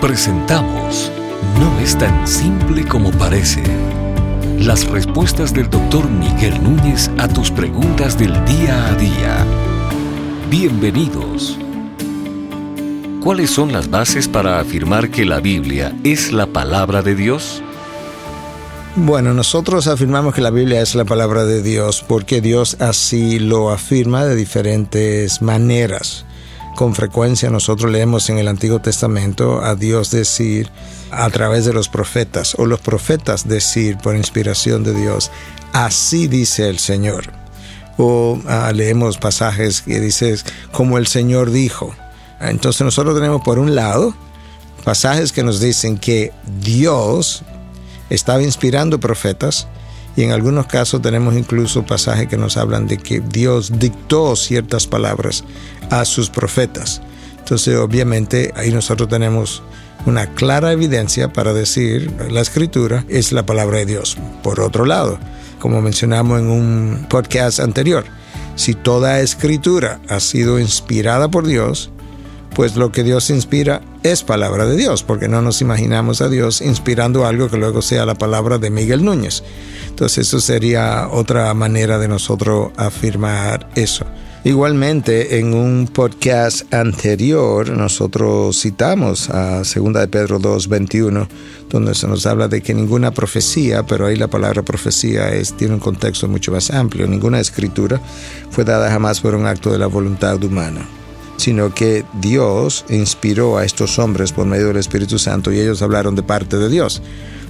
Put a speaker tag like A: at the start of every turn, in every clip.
A: Presentamos No es tan simple como parece. Las respuestas del doctor Miguel Núñez a tus preguntas del día a día. Bienvenidos. ¿Cuáles son las bases para afirmar que la Biblia es la palabra de Dios?
B: Bueno, nosotros afirmamos que la Biblia es la palabra de Dios porque Dios así lo afirma de diferentes maneras. Con frecuencia nosotros leemos en el Antiguo Testamento a Dios decir a través de los profetas o los profetas decir por inspiración de Dios, así dice el Señor. O ah, leemos pasajes que dices como el Señor dijo. Entonces nosotros tenemos por un lado pasajes que nos dicen que Dios estaba inspirando profetas y en algunos casos tenemos incluso pasajes que nos hablan de que Dios dictó ciertas palabras a sus profetas. Entonces, obviamente, ahí nosotros tenemos una clara evidencia para decir la escritura es la palabra de Dios. Por otro lado, como mencionamos en un podcast anterior, si toda escritura ha sido inspirada por Dios, pues lo que Dios inspira es palabra de Dios, porque no nos imaginamos a Dios inspirando algo que luego sea la palabra de Miguel Núñez. Entonces eso sería otra manera de nosotros afirmar eso. Igualmente, en un podcast anterior, nosotros citamos a 2 de Pedro 2.21, donde se nos habla de que ninguna profecía, pero ahí la palabra profecía es, tiene un contexto mucho más amplio, ninguna escritura fue dada jamás por un acto de la voluntad humana sino que Dios inspiró a estos hombres por medio del Espíritu Santo y ellos hablaron de parte de Dios.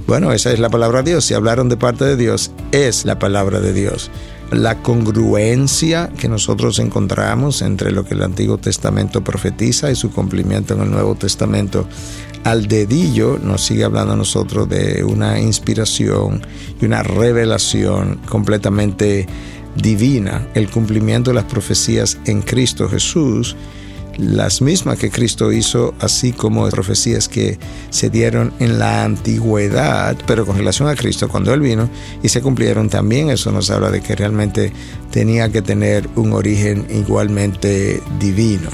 B: Bueno, esa es la palabra de Dios. Si hablaron de parte de Dios, es la palabra de Dios. La congruencia que nosotros encontramos entre lo que el Antiguo Testamento profetiza y su cumplimiento en el Nuevo Testamento al dedillo nos sigue hablando a nosotros de una inspiración y una revelación completamente divina, el cumplimiento de las profecías en Cristo Jesús, las mismas que Cristo hizo, así como profecías que se dieron en la antigüedad, pero con relación a Cristo cuando Él vino y se cumplieron también, eso nos habla de que realmente tenía que tener un origen igualmente divino.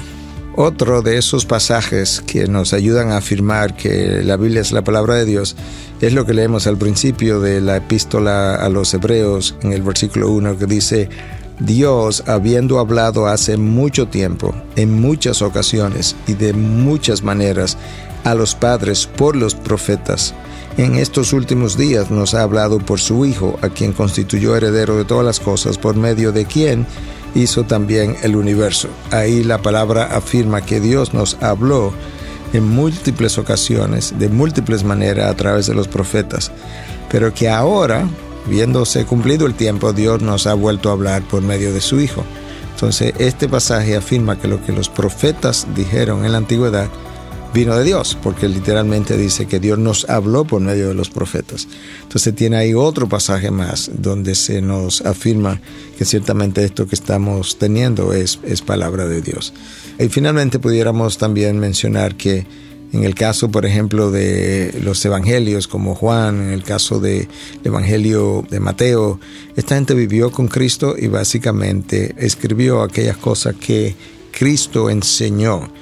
B: Otro de esos pasajes que nos ayudan a afirmar que la Biblia es la palabra de Dios es lo que leemos al principio de la epístola a los Hebreos en el versículo 1 que dice, Dios, habiendo hablado hace mucho tiempo, en muchas ocasiones y de muchas maneras a los padres por los profetas, en estos últimos días nos ha hablado por su Hijo, a quien constituyó heredero de todas las cosas, por medio de quien hizo también el universo. Ahí la palabra afirma que Dios nos habló en múltiples ocasiones, de múltiples maneras a través de los profetas, pero que ahora, viéndose cumplido el tiempo, Dios nos ha vuelto a hablar por medio de su Hijo. Entonces, este pasaje afirma que lo que los profetas dijeron en la antigüedad vino de Dios, porque literalmente dice que Dios nos habló por medio de los profetas. Entonces tiene ahí otro pasaje más donde se nos afirma que ciertamente esto que estamos teniendo es, es palabra de Dios. Y finalmente pudiéramos también mencionar que en el caso, por ejemplo, de los evangelios como Juan, en el caso del evangelio de Mateo, esta gente vivió con Cristo y básicamente escribió aquellas cosas que Cristo enseñó.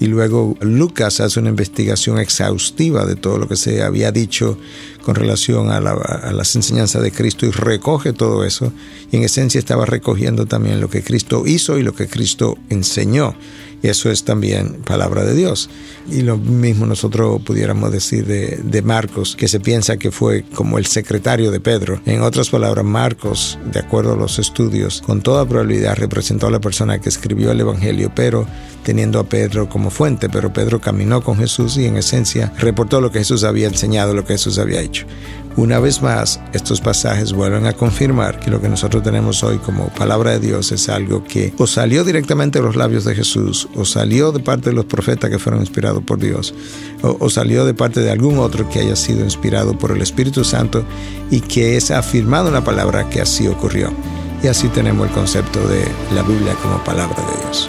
B: Y luego Lucas hace una investigación exhaustiva de todo lo que se había dicho con relación a, las enseñanzas de Cristo y recoge todo eso. Y en esencia estaba recogiendo también lo que Cristo hizo y lo que Cristo enseñó eso es también palabra de Dios. Y lo mismo nosotros pudiéramos decir de, Marcos, que se piensa que fue como el secretario de Pedro. En otras palabras, Marcos, de acuerdo a los estudios, con toda probabilidad representó a la persona que escribió el Evangelio, pero teniendo a Pedro como fuente. Pero Pedro caminó con Jesús y en esencia reportó lo que Jesús había enseñado, lo que Jesús había hecho. Una vez más, estos pasajes vuelven a confirmar que lo que nosotros tenemos hoy como palabra de Dios es algo que o salió directamente de los labios de Jesús, o salió de parte de los profetas que fueron inspirados por Dios, o, salió de parte de algún otro que haya sido inspirado por el Espíritu Santo y que es afirmado una palabra que así ocurrió. Y así tenemos el concepto de la Biblia como palabra de Dios.